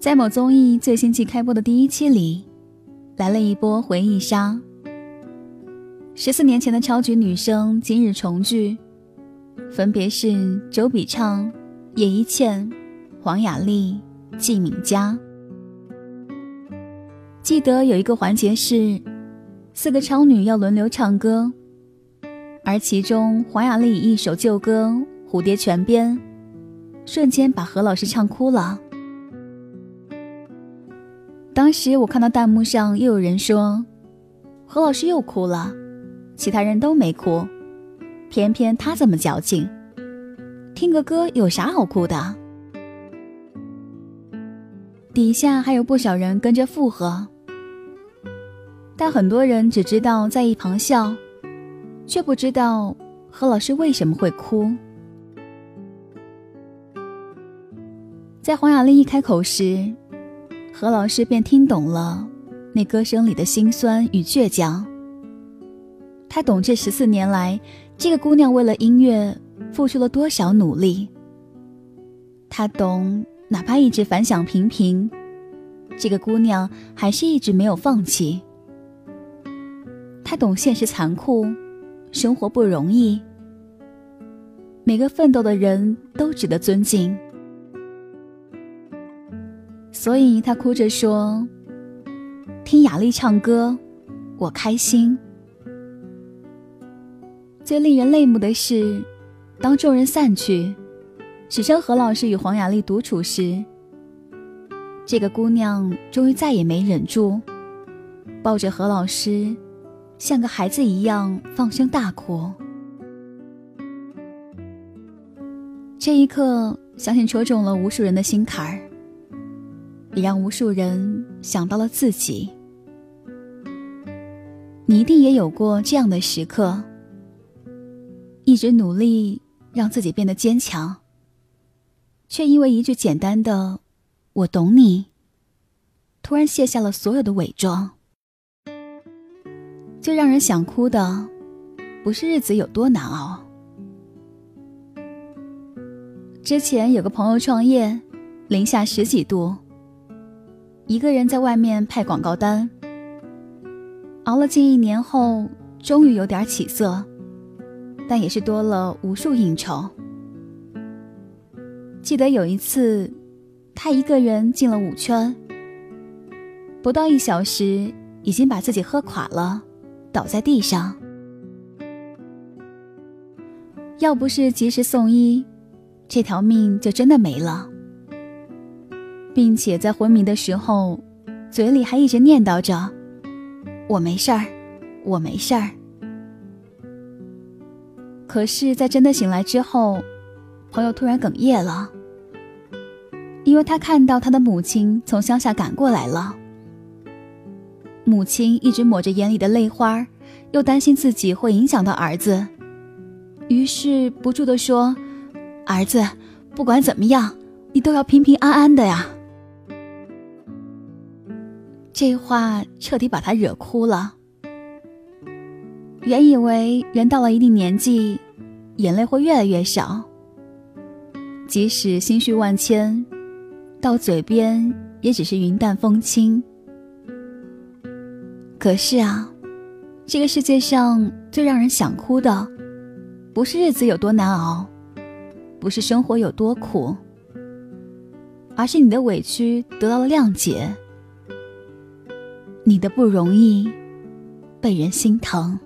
在某综艺最新季开播的第一期里，来了一波回忆杀。十四年前的超级女声今日重聚，分别是周笔畅、叶一茜、黄雅莉、季敏佳。记得有一个环节是，四个超女要轮流唱歌，而其中黄雅莉一首旧歌《蝴蝶泉边》，瞬间把何老师唱哭了。当时我看到弹幕上又有人说，何老师又哭了，其他人都没哭，偏偏他这么矫情。听个歌有啥好哭的？底下还有不少人跟着附和，但很多人只知道在一旁笑，却不知道何老师为什么会哭。在黄雅莉一开口时。何老师便听懂了那歌声里的辛酸与倔强。他懂这十四年来，这个姑娘为了音乐付出了多少努力。他懂，哪怕一直反响平平，这个姑娘还是一直没有放弃。他懂现实残酷，生活不容易，每个奋斗的人都值得尊敬。所以他哭着说：“听雅丽唱歌，我开心。”最令人泪目的是，当众人散去，只剩何老师与黄雅丽独处时，这个姑娘终于再也没忍住，抱着何老师，像个孩子一样放声大哭。这一刻，相信戳中了无数人的心坎儿。也让无数人想到了自己。你一定也有过这样的时刻，一直努力让自己变得坚强，却因为一句简单的“我懂你”，突然卸下了所有的伪装。最让人想哭的，不是日子有多难熬。之前有个朋友创业，零下十几度。一个人在外面派广告单，熬了近一年后，终于有点起色，但也是多了无数应酬。记得有一次，他一个人进了五圈，不到一小时，已经把自己喝垮了，倒在地上。要不是及时送医，这条命就真的没了。并且在昏迷的时候，嘴里还一直念叨着：“我没事儿，我没事儿。”可是，在真的醒来之后，朋友突然哽咽了，因为他看到他的母亲从乡下赶过来了。母亲一直抹着眼里的泪花，又担心自己会影响到儿子，于是不住的说：“儿子，不管怎么样，你都要平平安安的呀。”这话彻底把他惹哭了。原以为人到了一定年纪，眼泪会越来越少，即使心绪万千，到嘴边也只是云淡风轻。可是啊，这个世界上最让人想哭的，不是日子有多难熬，不是生活有多苦，而是你的委屈得到了谅解。你的不容易，被人心疼。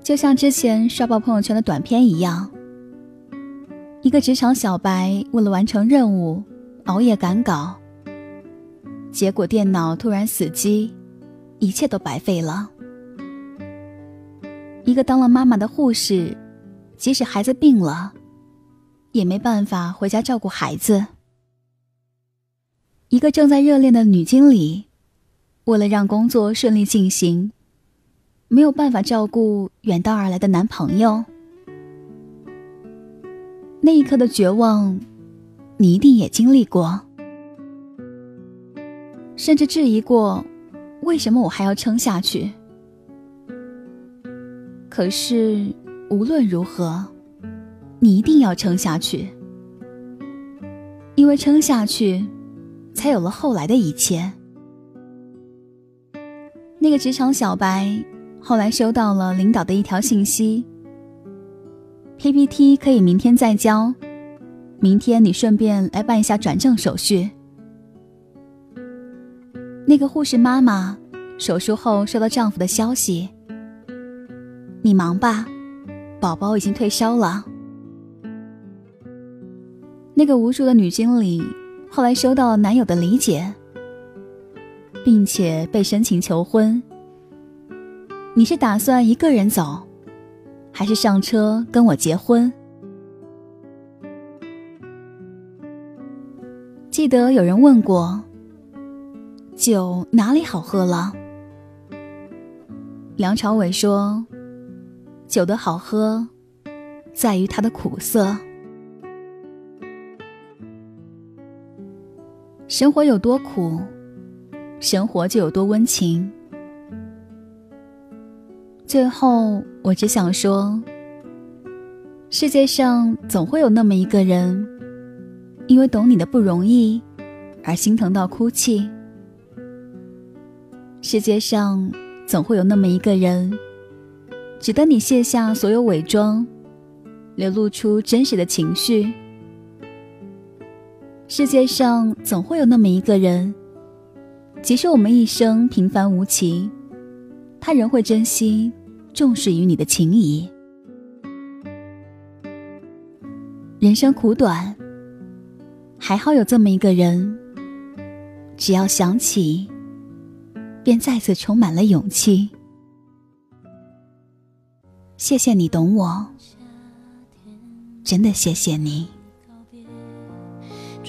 就像之前刷爆朋友圈的短片一样，一个职场小白为了完成任务，熬夜赶稿，结果电脑突然死机，一切都白费了。一个当了妈妈的护士，即使孩子病了。也没办法回家照顾孩子。一个正在热恋的女经理，为了让工作顺利进行，没有办法照顾远道而来的男朋友。那一刻的绝望，你一定也经历过，甚至质疑过，为什么我还要撑下去？可是无论如何。你一定要撑下去，因为撑下去，才有了后来的一切。那个职场小白后来收到了领导的一条信息：PPT 可以明天再交，明天你顺便来办一下转正手续。那个护士妈妈手术后收到丈夫的消息：你忙吧，宝宝已经退烧了。那个无助的女经理，后来收到了男友的理解，并且被申请求婚。你是打算一个人走，还是上车跟我结婚？记得有人问过，酒哪里好喝了？梁朝伟说，酒的好喝，在于它的苦涩。生活有多苦，生活就有多温情。最后，我只想说，世界上总会有那么一个人，因为懂你的不容易，而心疼到哭泣。世界上总会有那么一个人，值得你卸下所有伪装，流露出真实的情。绪。世界上总会有那么一个人，即使我们一生平凡无奇，他仍会珍惜、重视于你的情谊。人生苦短，还好有这么一个人，只要想起，便再次充满了勇气。谢谢你懂我，真的谢谢你。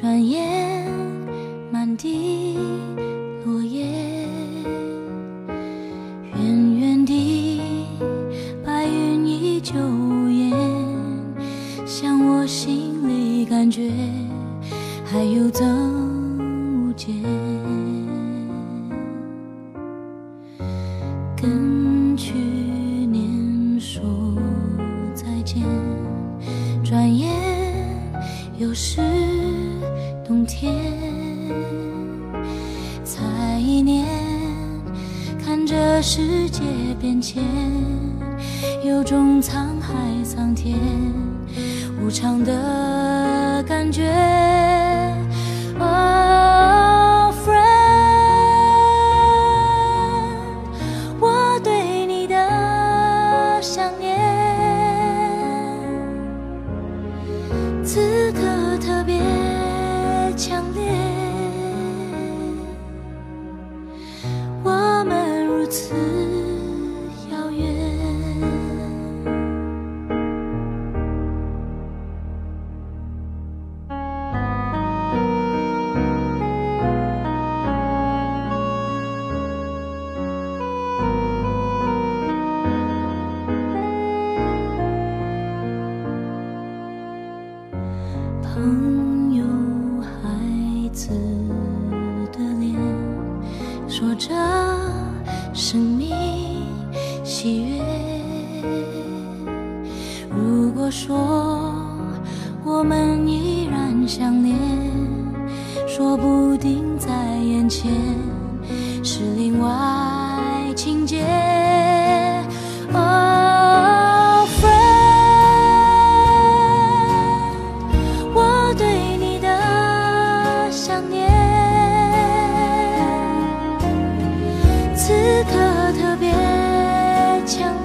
转眼，满地落叶，远远地，白云依旧无言像我心里感觉，还有增无减。世界变迁，有种沧海桑田，无常的感觉。是另外情节。哦，friend，我对你的想念此刻特别强烈。